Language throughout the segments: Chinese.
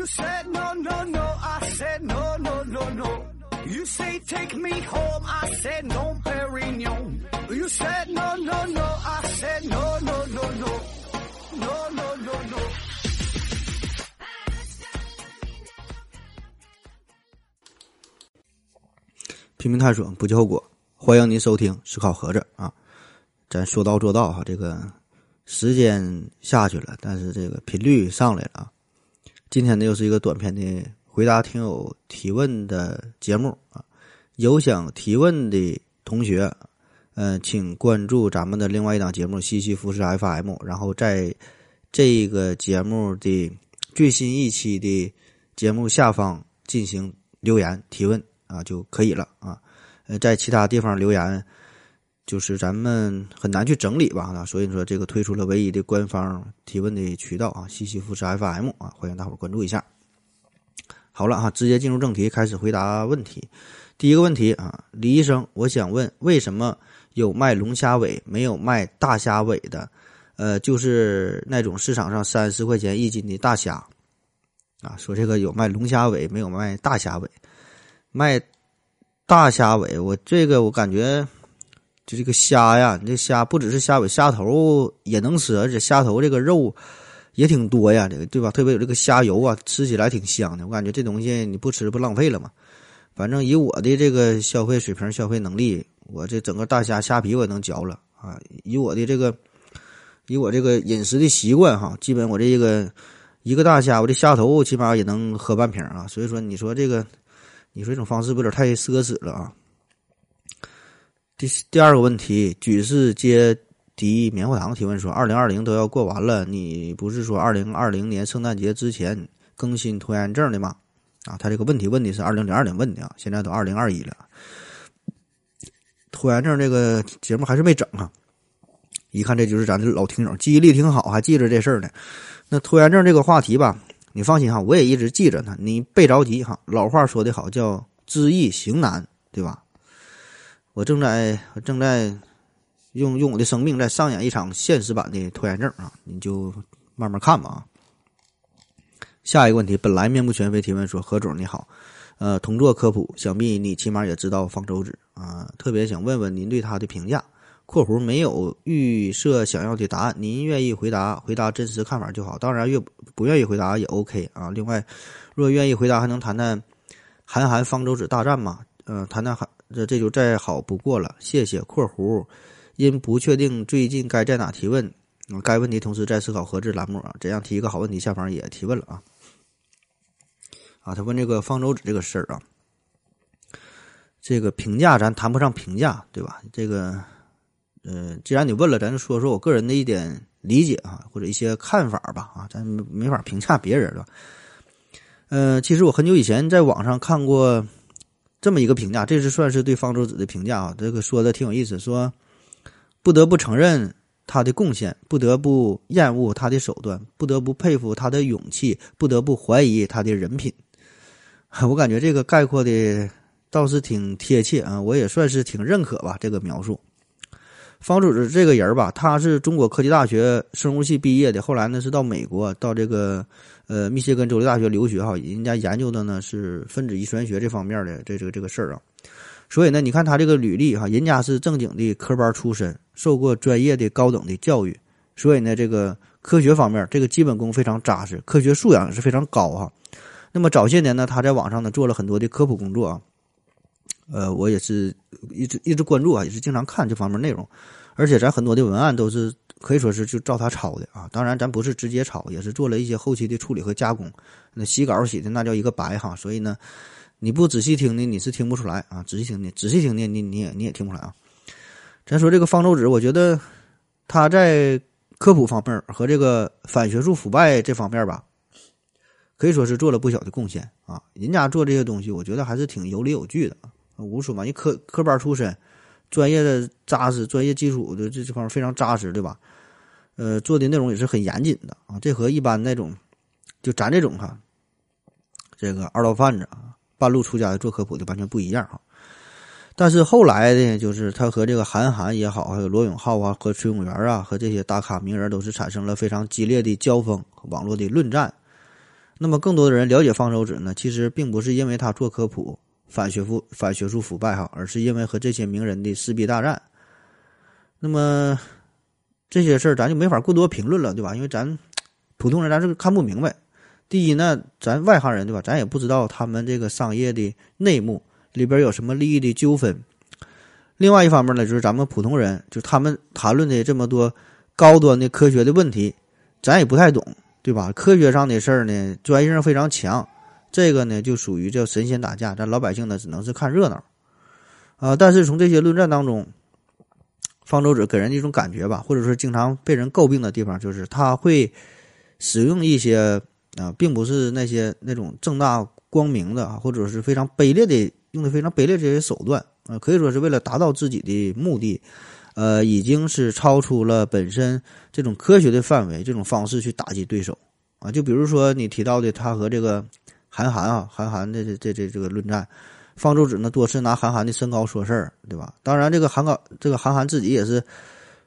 You said no, no, no. I said no, no, no, no. You say take me home. I said no, Perignon. You said no, no, no. I said no, no, no, no. No, no, no, no. 拼命探索，不计后果。欢迎您收听思考盒子啊！咱说到做到哈，这个时间下去了，但是这个频率上来了啊。今天呢，又是一个短篇的回答听友提问的节目啊。有想提问的同学，呃，请关注咱们的另外一档节目《西西弗斯 FM》，然后在这个节目的最新一期的节目下方进行留言提问。啊就可以了啊，呃，在其他地方留言，就是咱们很难去整理吧那，所以说这个推出了唯一的官方提问的渠道啊，西西弗斯 FM 啊，欢迎大伙关注一下。好了哈，直接进入正题，开始回答问题。第一个问题啊，李医生，我想问，为什么有卖龙虾尾没有卖大虾尾的？呃，就是那种市场上三十块钱一斤的大虾啊，说这个有卖龙虾尾没有卖大虾尾。卖大虾尾，我这个我感觉就这个虾呀，你这虾不只是虾尾，虾头也能吃，而且虾头这个肉也挺多呀，这个对吧？特别有这个虾油啊，吃起来挺香的。我感觉这东西你不吃不浪费了吗？反正以我的这个消费水平、消费能力，我这整个大虾虾皮我也能嚼了啊。以我的这个，以我这个饮食的习惯哈，基本我这个一个大虾，我这虾头起码也能喝半瓶啊。所以说，你说这个。你说这种方式不有点太奢侈了啊？第第二个问题，举世皆敌棉花糖提问说：二零二零都要过完了，你不是说二零二零年圣诞节之前更新拖延症的吗？啊，他这个问题问的是二零零二年问的啊，现在都二零二一了，拖延症这个节目还是没整啊？一看这就是咱的老听友，记忆力挺好，还记着这事儿呢。那拖延症这个话题吧。你放心哈，我也一直记着呢。你别着急哈，老话说得好，叫知易行难，对吧？我正在我正在用用我的生命在上演一场现实版的拖延症啊！你就慢慢看吧啊。下一个问题，本来面目全非提问说：何总你好，呃，同做科普，想必你起码也知道方舟子啊，特别想问问您对他的评价。括弧没有预设想要的答案，您愿意回答回答真实看法就好。当然，越不愿意回答也 OK 啊。另外，若愿意回答，还能谈谈韩寒方舟子大战吗？嗯，谈谈韩这这就再好不过了。谢谢。括弧因不确定最近该在哪提问，该问题同时在思考合制栏目啊，怎样提一个好问题？下方也提问了啊。啊，他问这个方舟子这个事儿啊，这个评价咱谈不上评价，对吧？这个。嗯，既然你问了，咱就说说我个人的一点理解啊，或者一些看法吧啊，咱没法评价别人了。嗯，其实我很久以前在网上看过这么一个评价，这是算是对方舟子的评价啊。这个说的挺有意思，说不得不承认他的贡献，不得不厌恶他的手段，不得不佩服他的勇气，不得不怀疑他的人品。我感觉这个概括的倒是挺贴切啊，我也算是挺认可吧这个描述。方舟子这个人吧，他是中国科技大学生物系毕业的，后来呢是到美国，到这个呃密歇根州立大学留学哈，人家研究的呢是分子遗传学这方面的这这个这个事儿啊。所以呢，你看他这个履历哈，人家是正经的科班出身，受过专业的高等的教育，所以呢，这个科学方面这个基本功非常扎实，科学素养也是非常高哈。那么早些年呢，他在网上呢做了很多的科普工作啊。呃，我也是一直一直关注啊，也是经常看这方面内容，而且咱很多的文案都是可以说是就照他抄的啊。当然，咱不是直接抄，也是做了一些后期的处理和加工。那洗稿洗的那叫一个白哈，所以呢，你不仔细听呢，你是听不出来啊。仔细听呢，仔细听呢，你你也你也听不出来啊。咱说这个方舟子，我觉得他在科普方面和这个反学术腐败这方面吧，可以说是做了不小的贡献啊。人家做这些东西，我觉得还是挺有理有据的。无说嘛，你科科班出身，专业的扎实，专业基础的这这方面非常扎实，对吧？呃，做的内容也是很严谨的啊。这和一般那种，就咱这种哈，这个二道贩子啊，半路出家的做科普的完全不一样啊。但是后来呢，就是他和这个韩寒也好，还有罗永浩啊，和崔永元啊，和这些大咖名人都是产生了非常激烈的交锋，网络的论战。那么更多的人了解方舟子呢，其实并不是因为他做科普反学腐反学术腐败哈，而是因为和这些名人的撕逼大战。那么这些事儿咱就没法过多评论了，对吧？因为咱普通人咱是看不明白。第一呢，咱外行人对吧？咱也不知道他们这个商业的内幕里边有什么利益的纠纷。另外一方面呢，就是咱们普通人，就他们谈论的这么多高端的科学的问题，咱也不太懂，对吧？科学上的事儿呢，专业性非常强，这个呢就属于叫神仙打架，咱老百姓呢只能是看热闹啊。但是从这些论战当中，方舟子给人一种感觉吧，或者说经常被人诟病的地方，就是他会使用一些啊，并不是那些那种正大光明的啊，或者是非常卑劣的，用的非常卑劣这些手段。呃，可以说是为了达到自己的目的，呃，已经是超出了本身这种科学的范围，这种方式去打击对手啊。就比如说你提到的他和这个韩寒啊，韩寒的这这这这个论战，方舟子呢多次拿韩寒的身高说事儿，对吧？当然，这个韩高这个韩寒自己也是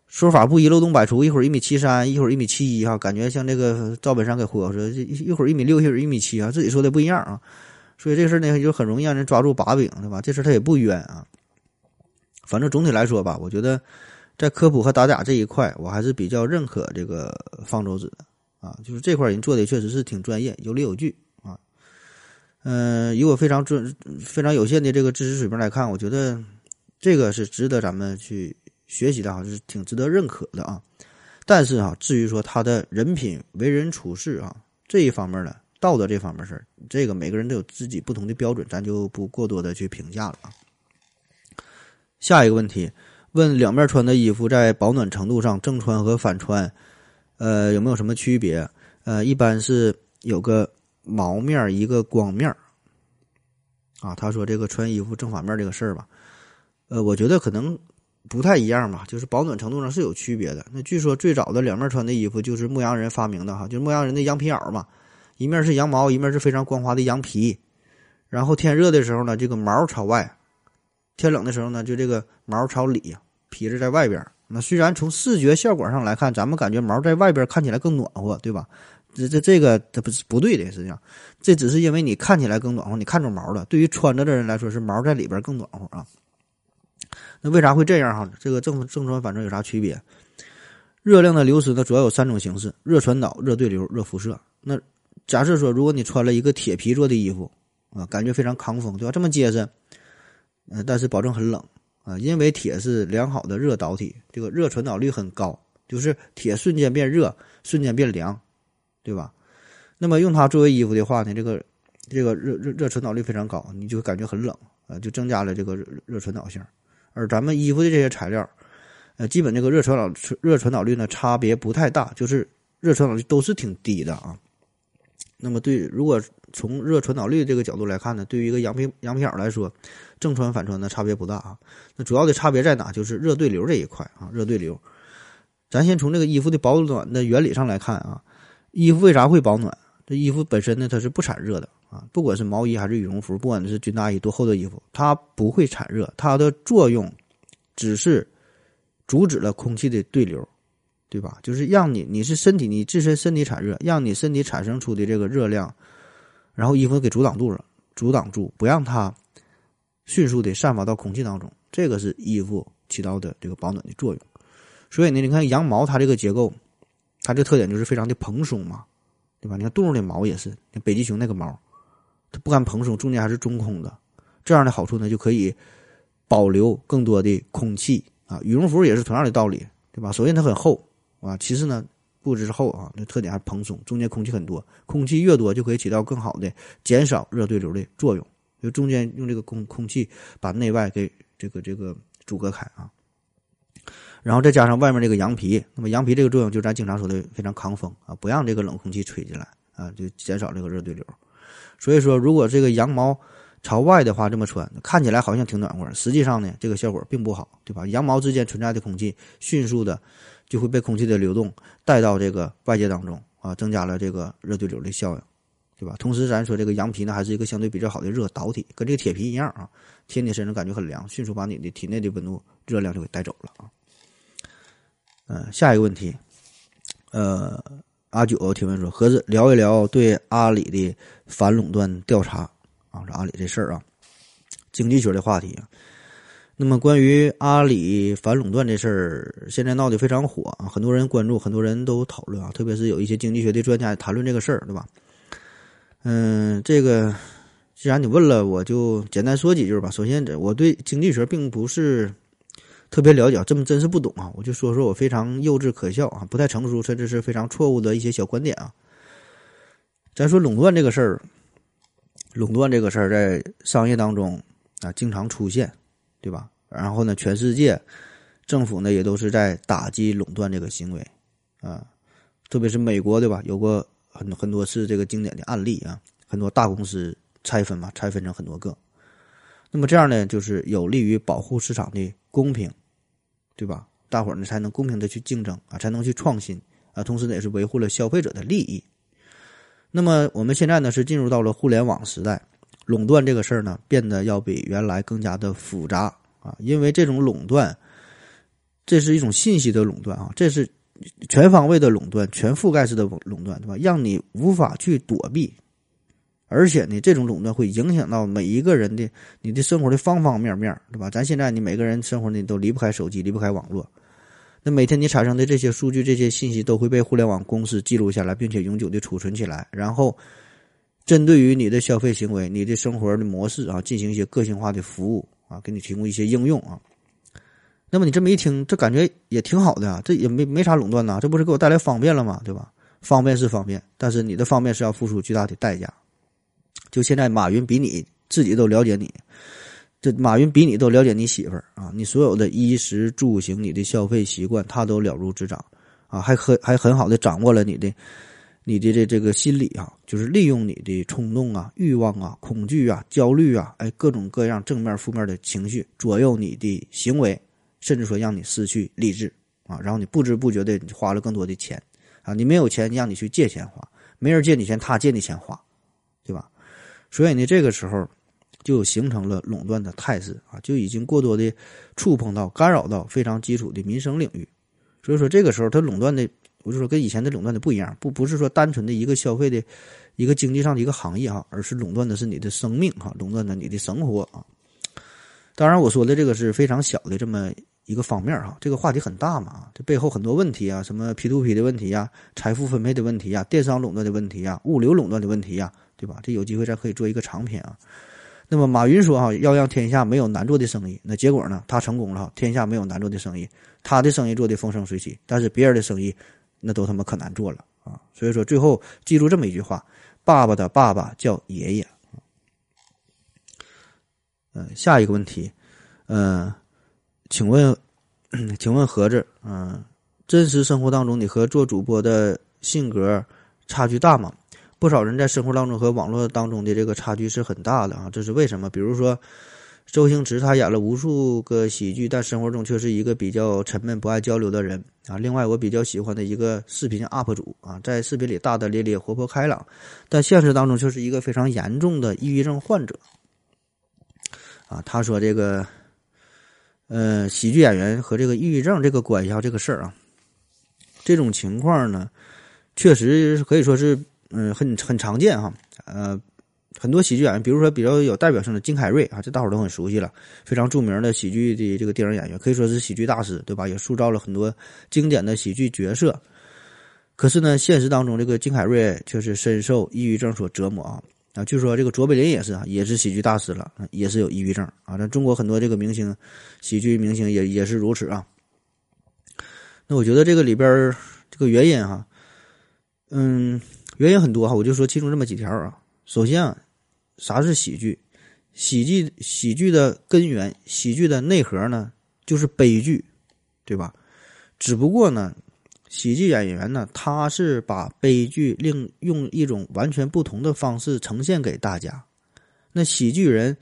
说法不一，漏洞百出，一会儿一米七三，一会儿一米七一哈，感觉像这个赵本山给忽悠说，一一会儿一米六，一会儿一米七啊，自己说的不一样啊。所以这事儿呢，就很容易让人抓住把柄，对吧？这事儿他也不冤啊。反正总体来说吧，我觉得在科普和打假这一块，我还是比较认可这个方舟子的啊。就是这块人做的确实是挺专业，有理有据啊。嗯，以我非常准、非常有限的这个知识水平来看，我觉得这个是值得咱们去学习的哈，是挺值得认可的啊。但是啊，至于说他的人品、为人处事啊这一方面呢，道德这方面事，这个每个人都有自己不同的标准，咱就不过多的去评价了啊。下一个问题，问两面穿的衣服在保暖程度上，正穿和反穿，呃，有没有什么区别？呃，一般是有个毛面一个光面啊，他说这个穿衣服正反面这个事儿吧，呃，我觉得可能不太一样吧，就是保暖程度上是有区别的。那据说最早的两面穿的衣服就是牧羊人发明的哈，就是牧羊人的羊皮袄嘛，一面是羊毛，一面是非常光滑的羊皮，然后天热的时候呢，这个毛朝外。天冷的时候呢，就这个毛朝里皮子在外边。那虽然从视觉效果上来看，咱们感觉毛在外边看起来更暖和，对吧？这这这个它不是不对的，实际上这只是因为你看起来更暖和，你看着毛了。对于穿着的人来说，是毛在里边更暖和啊。那为啥会这样哈？这个正正穿反正有啥区别？热量的流失呢，主要有三种形式：热传导、热对流、热辐射。那假设说，如果你穿了一个铁皮做的衣服啊，感觉非常抗风，对吧？这么结实。呃，但是保证很冷啊，因为铁是良好的热导体，这个热传导率很高，就是铁瞬间变热，瞬间变凉，对吧？那么用它作为衣服的话呢，这个这个热热热传导率非常高，你就感觉很冷啊，就增加了这个热热传导性。而咱们衣服的这些材料，呃，基本这个热传导热传导率呢差别不太大，就是热传导率都是挺低的啊。那么对，如果从热传导率这个角度来看呢，对于一个羊皮羊皮袄来说，正穿反穿呢差别不大啊。那主要的差别在哪？就是热对流这一块啊。热对流，咱先从这个衣服的保暖的原理上来看啊，衣服为啥会保暖？这衣服本身呢它是不产热的啊，不管是毛衣还是羽绒服，不管是军大衣多厚的衣服，它不会产热，它的作用只是阻止了空气的对流。对吧？就是让你，你是身体，你自身身体产热，让你身体产生出的这个热量，然后衣服给阻挡住了，阻挡住，不让它迅速的散发到空气当中。这个是衣服起到的这个保暖的作用。所以呢，你看羊毛它这个结构，它这特点就是非常的蓬松嘛，对吧？你看动物的毛也是，北极熊那个毛，它不干蓬松，中间还是中空的。这样的好处呢，就可以保留更多的空气啊。羽绒服也是同样的道理，对吧？首先它很厚。啊，其次呢，不止厚啊，那特点还是蓬松，中间空气很多，空气越多就可以起到更好的减少热对流的作用，就中间用这个空空气把内外给这个这个阻隔开啊，然后再加上外面这个羊皮，那么羊皮这个作用就咱经常说的非常抗风啊，不让这个冷空气吹进来啊，就减少这个热对流。所以说，如果这个羊毛朝外的话这么穿，看起来好像挺暖和，实际上呢，这个效果并不好，对吧？羊毛之间存在的空气迅速的。就会被空气的流动带到这个外界当中啊，增加了这个热对流的效应，对吧？同时，咱说这个羊皮呢，还是一个相对比较好的热导体，跟这个铁皮一样啊，贴你身上感觉很凉，迅速把你的体内的温度、热量就给带走了啊。嗯，下一个问题，呃，阿九提问说：“盒子聊一聊对阿里的反垄断调查啊，这阿里这事儿啊，经济学的话题啊。那么关于阿里反垄断这事儿，现在闹得非常火啊，很多人关注，很多人都讨论啊，特别是有一些经济学的专家谈论这个事儿，对吧？嗯，这个既然你问了，我就简单说几句吧。首先，我对经济学并不是。”特别了解，这么真是不懂啊！我就说说我非常幼稚可笑啊，不太成熟，甚至是非常错误的一些小观点啊。咱说垄断这个事儿，垄断这个事儿在商业当中啊经常出现，对吧？然后呢，全世界政府呢也都是在打击垄断这个行为啊，特别是美国，对吧？有过很很多次这个经典的案例啊，很多大公司拆分嘛，拆分成很多个，那么这样呢，就是有利于保护市场的公平。对吧？大伙儿呢才能公平的去竞争啊，才能去创新啊，同时呢也是维护了消费者的利益。那么我们现在呢是进入到了互联网时代，垄断这个事儿呢变得要比原来更加的复杂啊，因为这种垄断，这是一种信息的垄断啊，这是全方位的垄断、全覆盖式的垄断，对吧？让你无法去躲避。而且呢，这种垄断会影响到每一个人的你的生活的方方面面，对吧？咱现在你每个人生活呢都离不开手机，离不开网络。那每天你产生的这些数据、这些信息都会被互联网公司记录下来，并且永久的储存起来，然后针对于你的消费行为、你的生活的模式啊，进行一些个性化的服务啊，给你提供一些应用啊。那么你这么一听，这感觉也挺好的啊，这也没没啥垄断呐，这不是给我带来方便了吗？对吧？方便是方便，但是你的方便是要付出巨大的代价。就现在，马云比你自己都了解你，这马云比你都了解你媳妇儿啊！你所有的衣食住行，你的消费习惯，他都了如指掌啊！还很还很好的掌握了你的你的这这个心理啊，就是利用你的冲动啊、欲望啊、恐惧啊、焦虑啊，哎，各种各样正面负面的情绪左右你的行为，甚至说让你失去理智啊！然后你不知不觉的花了更多的钱啊！你没有钱，让你去借钱花；没人借你钱，他借你钱花，所以呢，这个时候就形成了垄断的态势啊，就已经过多的触碰到、干扰到非常基础的民生领域。所以说，这个时候它垄断的，我就说跟以前的垄断的不一样，不不是说单纯的一个消费的一个经济上的一个行业哈，而是垄断的是你的生命哈，垄断的你的生活啊。当然，我说的这个是非常小的这么一个方面哈，这个话题很大嘛，这背后很多问题啊，什么 P to P 的问题呀，财富分配的问题呀，电商垄断的问题呀，物流垄断的问题呀。对吧？这有机会咱可以做一个长篇啊。那么马云说哈，要让天下没有难做的生意。那结果呢？他成功了，天下没有难做的生意，他的生意做的风生水起。但是别人的生意，那都他妈可难做了啊！所以说，最后记住这么一句话：爸爸的爸爸叫爷爷。嗯，下一个问题，嗯，请问，请问盒子，嗯，真实生活当中你和做主播的性格差距大吗？不少人在生活当中和网络当中的这个差距是很大的啊，这是为什么？比如说，周星驰他演了无数个喜剧，但生活中却是一个比较沉闷、不爱交流的人啊。另外，我比较喜欢的一个视频 UP 主啊，在视频里大大咧咧、活泼开朗，但现实当中却是一个非常严重的抑郁症患者啊。他说：“这个，呃，喜剧演员和这个抑郁症这个关系啊，这个事儿啊，这种情况呢，确实可以说是。”嗯，很很常见哈，呃，很多喜剧演员，比如说比较有代表性的金凯瑞啊，这大伙都很熟悉了，非常著名的喜剧的这个电影演员，可以说是喜剧大师，对吧？也塑造了很多经典的喜剧角色。可是呢，现实当中这个金凯瑞却是深受抑郁症所折磨啊啊！据说这个卓别林也是啊，也是喜剧大师了，也是有抑郁症啊。那中国很多这个明星，喜剧明星也也是如此啊。那我觉得这个里边这个原因哈，嗯。原因很多哈，我就说其中这么几条啊。首先啊，啥是喜剧？喜剧喜剧的根源，喜剧的内核呢，就是悲剧，对吧？只不过呢，喜剧演员呢，他是把悲剧另用一种完全不同的方式呈现给大家。那喜剧人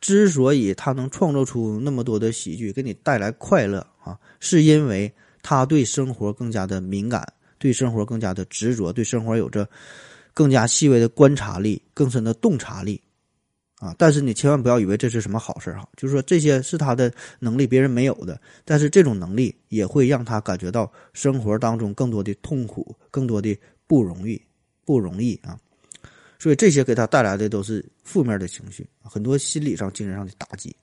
之所以他能创造出那么多的喜剧，给你带来快乐啊，是因为他对生活更加的敏感。对生活更加的执着，对生活有着更加细微的观察力、更深的洞察力，啊！但是你千万不要以为这是什么好事哈，就是说这些是他的能力，别人没有的。但是这种能力也会让他感觉到生活当中更多的痛苦、更多的不容易，不容易啊。所以这些给他带来的都是负面的情绪，很多心理上、精神上的打击，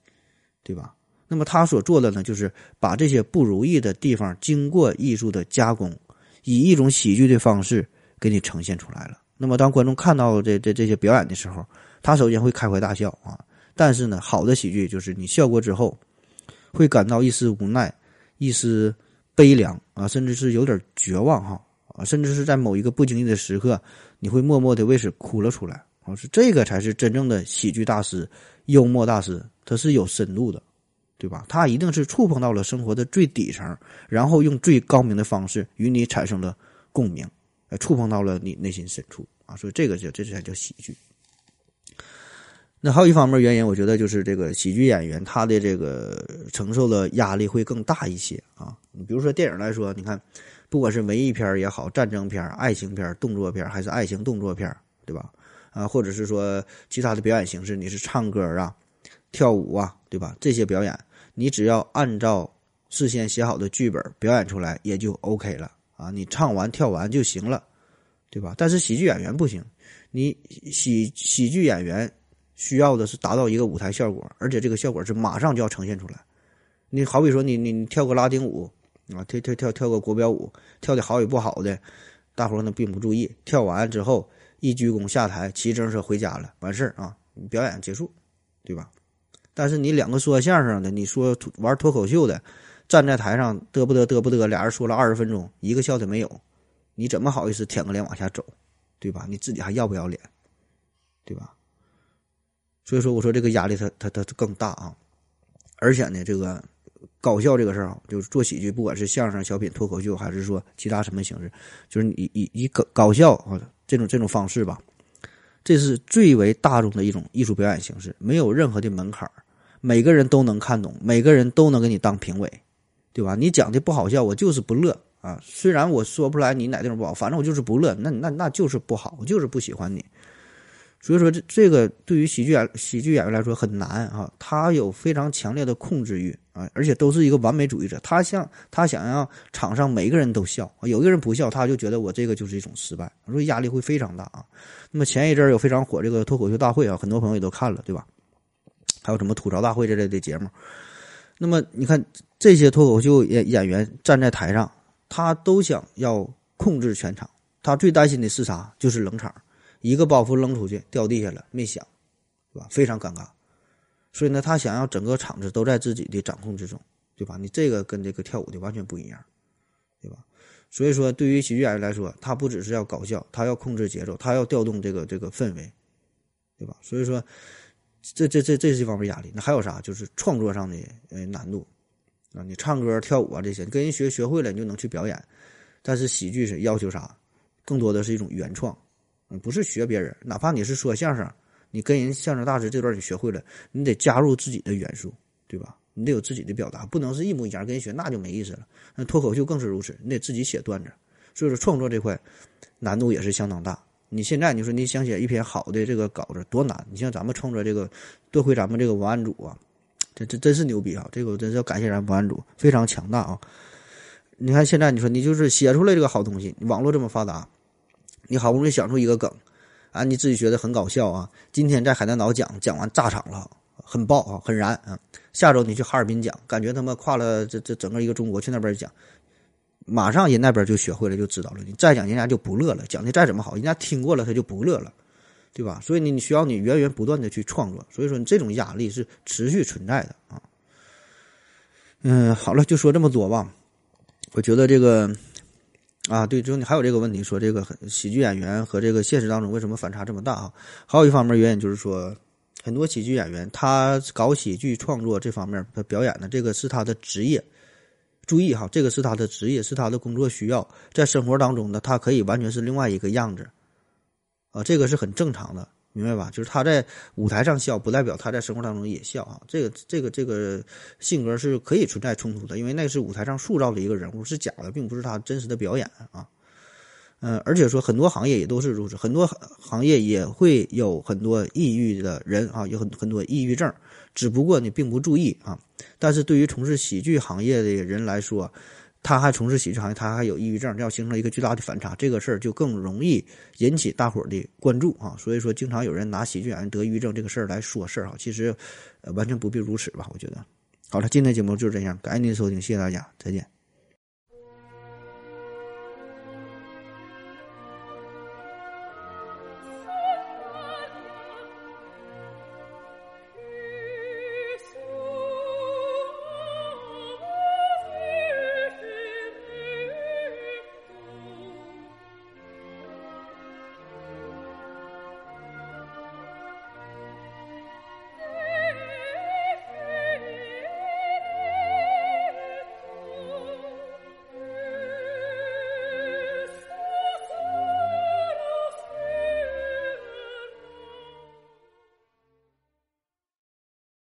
对吧？那么他所做的呢，就是把这些不如意的地方经过艺术的加工，以一种喜剧的方式给你呈现出来了。那么当观众看到这这这些表演的时候，他首先会开怀大笑啊。但是呢，好的喜剧就是你笑过之后，会感到一丝无奈、一丝悲凉啊，甚至是有点绝望哈啊，甚至是在某一个不经意的时刻。你会默默的为此哭了出来，啊，是这个才是真正的喜剧大师、幽默大师，他是有深度的，对吧？他一定是触碰到了生活的最底层，然后用最高明的方式与你产生了共鸣，呃，触碰到了你内心深处啊，所以这个叫这才叫喜剧。那还有一方面原因，我觉得就是这个喜剧演员他的这个承受的压力会更大一些啊。你比如说电影来说，你看。不管是文艺片也好，战争片、爱情片、动作片，还是爱情动作片，对吧？啊，或者是说其他的表演形式，你是唱歌啊、跳舞啊，对吧？这些表演，你只要按照事先写好的剧本表演出来，也就 OK 了啊。你唱完跳完就行了，对吧？但是喜剧演员不行，你喜喜剧演员需要的是达到一个舞台效果，而且这个效果是马上就要呈现出来。你好比说，你你你跳个拉丁舞。啊，跳跳跳跳个国标舞，跳的好与不好的，大伙儿呢并不注意。跳完之后一鞠躬下台，骑自行车回家了，完事儿啊，表演结束，对吧？但是你两个说相声的，你说玩脱口秀的，站在台上嘚不嘚嘚不嘚，俩人说了二十分钟，一个笑的没有，你怎么好意思舔个脸往下走，对吧？你自己还要不要脸，对吧？所以说，我说这个压力它它它更大啊，而且呢，这个。搞笑这个事儿啊，就是做喜剧，不管是相声、小品、脱口秀，还是说其他什么形式，就是以以以搞搞笑这种这种方式吧，这是最为大众的一种艺术表演形式，没有任何的门槛，每个人都能看懂，每个人都能给你当评委，对吧？你讲的不好笑，我就是不乐啊。虽然我说不出来你哪地方不好，反正我就是不乐，那那那就是不好，我就是不喜欢你。所以说，这这个对于喜剧演喜剧演员来说很难啊，他有非常强烈的控制欲啊，而且都是一个完美主义者。他想他想让场上每个人都笑，有一个人不笑，他就觉得我这个就是一种失败，所以压力会非常大啊。那么前一阵有非常火这个脱口秀大会啊，很多朋友也都看了，对吧？还有什么吐槽大会这类的节目。那么你看这些脱口秀演演员站在台上，他都想要控制全场，他最担心的是啥？就是冷场。一个包袱扔出去掉地下了，没响，是吧？非常尴尬。所以呢，他想要整个场子都在自己的掌控之中，对吧？你这个跟这个跳舞的完全不一样，对吧？所以说，对于喜剧演员来说，他不只是要搞笑，他要控制节奏，他要调动这个这个氛围，对吧？所以说，这这这这是一方面压力。那还有啥？就是创作上的呃难度啊！你唱歌、跳舞啊这些，跟人学学会了，你就能去表演。但是喜剧是要求啥？更多的是一种原创。不是学别人，哪怕你是说相声，你跟人相声大师这段你学会了，你得加入自己的元素，对吧？你得有自己的表达，不能是一模一样跟人学，那就没意思了。那脱口秀更是如此，你得自己写段子，所以说创作这块难度也是相当大。你现在你说你想写一篇好的这个稿子多难？你像咱们创作这个，多亏咱们这个文案组啊，这这真是牛逼啊！这个我真是要感谢咱文案组，非常强大啊！你看现在你说你就是写出来这个好东西，网络这么发达。你好不容易想出一个梗，啊，你自己觉得很搞笑啊。今天在海南岛讲讲完炸场了，很爆啊，很燃啊。下周你去哈尔滨讲，感觉他妈跨了这这整个一个中国去那边讲，马上人那边就学会了，就知道了。你再讲人家就不乐了，讲的再怎么好，人家听过了他就不乐了，对吧？所以你你需要你源源不断的去创作，所以说你这种压力是持续存在的啊。嗯，好了，就说这么多吧。我觉得这个。啊，对，就你还有这个问题，说这个喜剧演员和这个现实当中为什么反差这么大啊？还有一方面原因就是说，很多喜剧演员他搞喜剧创作这方面他表演的这个是他的职业，注意哈，这个是他的职业，是他的工作需要，在生活当中呢，他可以完全是另外一个样子，啊，这个是很正常的。明白吧？就是他在舞台上笑，不代表他在生活当中也笑啊。这个、这个、这个性格是可以存在冲突的，因为那是舞台上塑造的一个人物，是假的，并不是他真实的表演啊。嗯，而且说很多行业也都是如此，很多行业也会有很多抑郁的人啊，有很很多抑郁症，只不过你并不注意啊。但是对于从事喜剧行业的人来说，他还从事喜剧行业，他还有抑郁症，这样形成一个巨大的反差，这个事儿就更容易引起大伙儿的关注啊。所以说，经常有人拿喜剧演员得抑郁症这个事儿来说事儿啊，其实呃完全不必如此吧？我觉得。好了，今天节目就是这样，感谢您的收听，谢谢大家，再见。